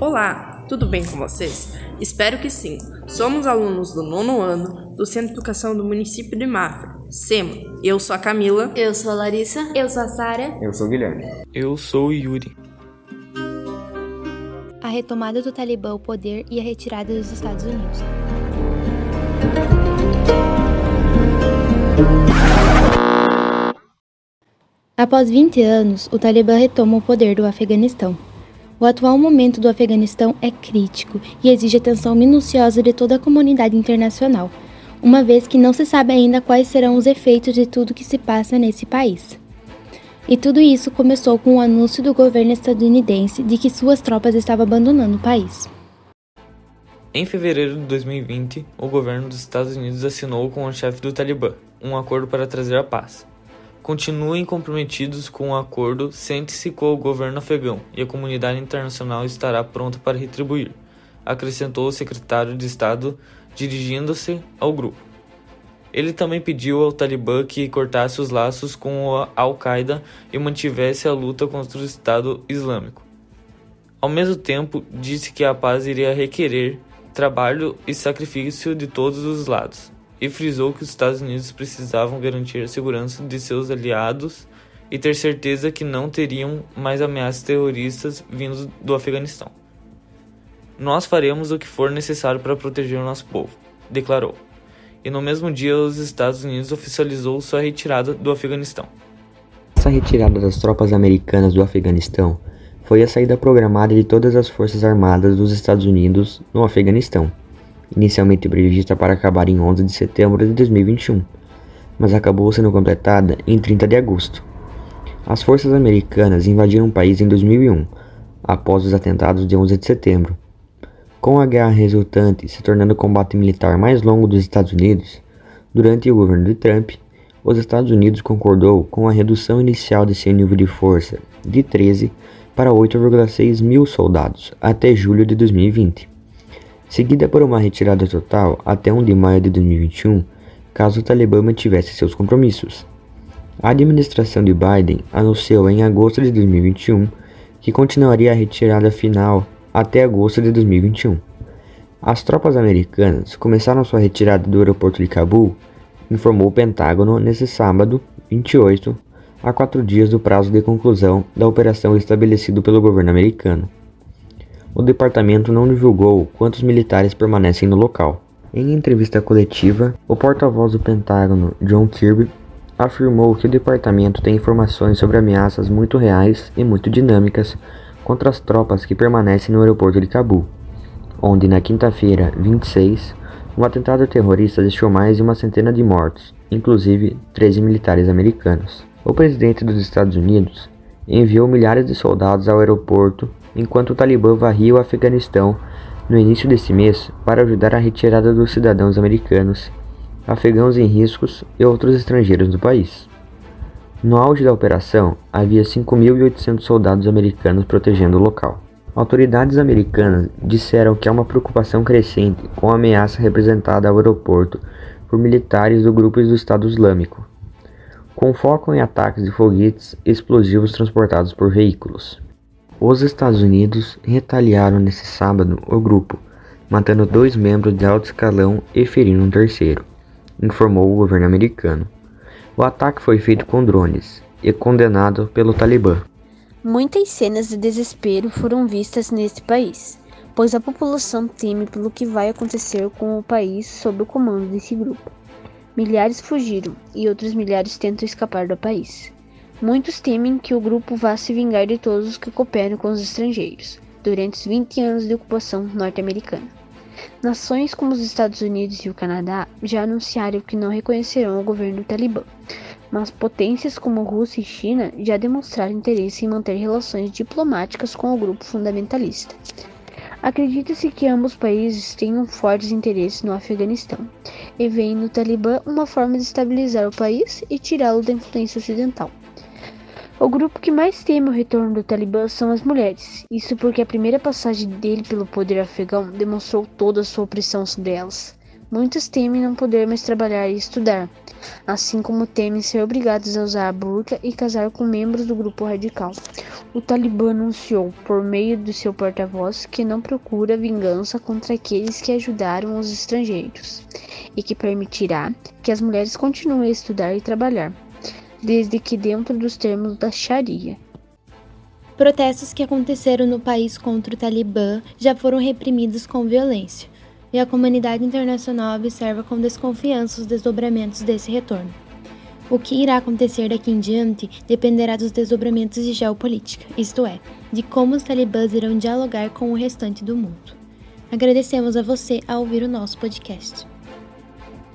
Olá, tudo bem com vocês? Espero que sim. Somos alunos do nono ano do Centro de Educação do município de Mafra, SEMA. Eu sou a Camila. Eu sou a Larissa. Eu sou a Sara. Eu sou o Guilherme. Eu sou o Yuri. A retomada do Talibã ao poder e a retirada dos Estados Unidos. Após 20 anos, o Talibã retoma o poder do Afeganistão. O atual momento do Afeganistão é crítico e exige atenção minuciosa de toda a comunidade internacional, uma vez que não se sabe ainda quais serão os efeitos de tudo que se passa nesse país. E tudo isso começou com o anúncio do governo estadunidense de que suas tropas estavam abandonando o país. Em fevereiro de 2020, o governo dos Estados Unidos assinou com o chefe do Talibã um acordo para trazer a paz. Continuem comprometidos com o acordo, sente-se com o governo afegão e a comunidade internacional estará pronta para retribuir, acrescentou o secretário de Estado dirigindo-se ao grupo. Ele também pediu ao Talibã que cortasse os laços com a Al-Qaeda e mantivesse a luta contra o Estado Islâmico. Ao mesmo tempo, disse que a paz iria requerer trabalho e sacrifício de todos os lados, e frisou que os Estados Unidos precisavam garantir a segurança de seus aliados e ter certeza que não teriam mais ameaças terroristas vindos do Afeganistão. Nós faremos o que for necessário para proteger o nosso povo, declarou. E no mesmo dia, os Estados Unidos oficializou sua retirada do Afeganistão. Essa retirada das tropas americanas do Afeganistão foi a saída programada de todas as forças armadas dos Estados Unidos no Afeganistão, inicialmente prevista para acabar em 11 de setembro de 2021, mas acabou sendo completada em 30 de agosto. As forças americanas invadiram o país em 2001, após os atentados de 11 de setembro, com a guerra resultante se tornando o combate militar mais longo dos Estados Unidos, durante o governo de Trump, os Estados Unidos concordou com a redução inicial de seu nível de força de 13 para 8,6 mil soldados até julho de 2020, seguida por uma retirada total até 1 de maio de 2021, caso o Talibã mantivesse seus compromissos. A administração de Biden anunciou em agosto de 2021 que continuaria a retirada final até agosto de 2021. As tropas americanas começaram sua retirada do aeroporto de Cabul, informou o Pentágono nesse sábado, 28, a quatro dias do prazo de conclusão da operação estabelecido pelo governo americano. O departamento não divulgou quantos militares permanecem no local. Em entrevista coletiva, o porta-voz do Pentágono, John Kirby, afirmou que o departamento tem informações sobre ameaças muito reais e muito dinâmicas contra as tropas que permanecem no aeroporto de Cabul, onde na quinta-feira, 26, um atentado terrorista deixou mais de uma centena de mortos, inclusive 13 militares americanos. O presidente dos Estados Unidos enviou milhares de soldados ao aeroporto enquanto o Talibã varria o Afeganistão no início desse mês para ajudar a retirada dos cidadãos americanos, afegãos em riscos e outros estrangeiros do país. No auge da operação, havia 5.800 soldados americanos protegendo o local. Autoridades americanas disseram que há uma preocupação crescente com a ameaça representada ao aeroporto por militares do grupo do Estado Islâmico, com foco em ataques de foguetes e explosivos transportados por veículos. Os Estados Unidos retaliaram nesse sábado o grupo, matando dois membros de alto escalão e ferindo um terceiro, informou o governo americano. O ataque foi feito com drones e condenado pelo Talibã. Muitas cenas de desespero foram vistas neste país, pois a população teme pelo que vai acontecer com o país sob o comando desse grupo. Milhares fugiram e outros milhares tentam escapar do país. Muitos temem que o grupo vá se vingar de todos os que cooperam com os estrangeiros durante os 20 anos de ocupação norte-americana. Nações como os Estados Unidos e o Canadá já anunciaram que não reconhecerão o governo do Talibã, mas potências como Rússia e China já demonstraram interesse em manter relações diplomáticas com o grupo fundamentalista. Acredita-se que ambos países tenham fortes interesses no Afeganistão e veem no Talibã uma forma de estabilizar o país e tirá-lo da influência ocidental. O grupo que mais teme o retorno do Talibã são as mulheres, isso porque a primeira passagem dele pelo poder afegão demonstrou toda a sua opressão sobre elas. Muitos temem não poder mais trabalhar e estudar, assim como temem ser obrigados a usar a burca e casar com membros do grupo radical. O Talibã anunciou, por meio do seu porta-voz, que não procura vingança contra aqueles que ajudaram os estrangeiros e que permitirá que as mulheres continuem a estudar e trabalhar, desde que dentro dos termos da Sharia. Protestos que aconteceram no país contra o Talibã já foram reprimidos com violência, e a comunidade internacional observa com desconfiança os desdobramentos desse retorno. O que irá acontecer daqui em diante dependerá dos desdobramentos de geopolítica, isto é, de como os talibãs irão dialogar com o restante do mundo. Agradecemos a você a ouvir o nosso podcast.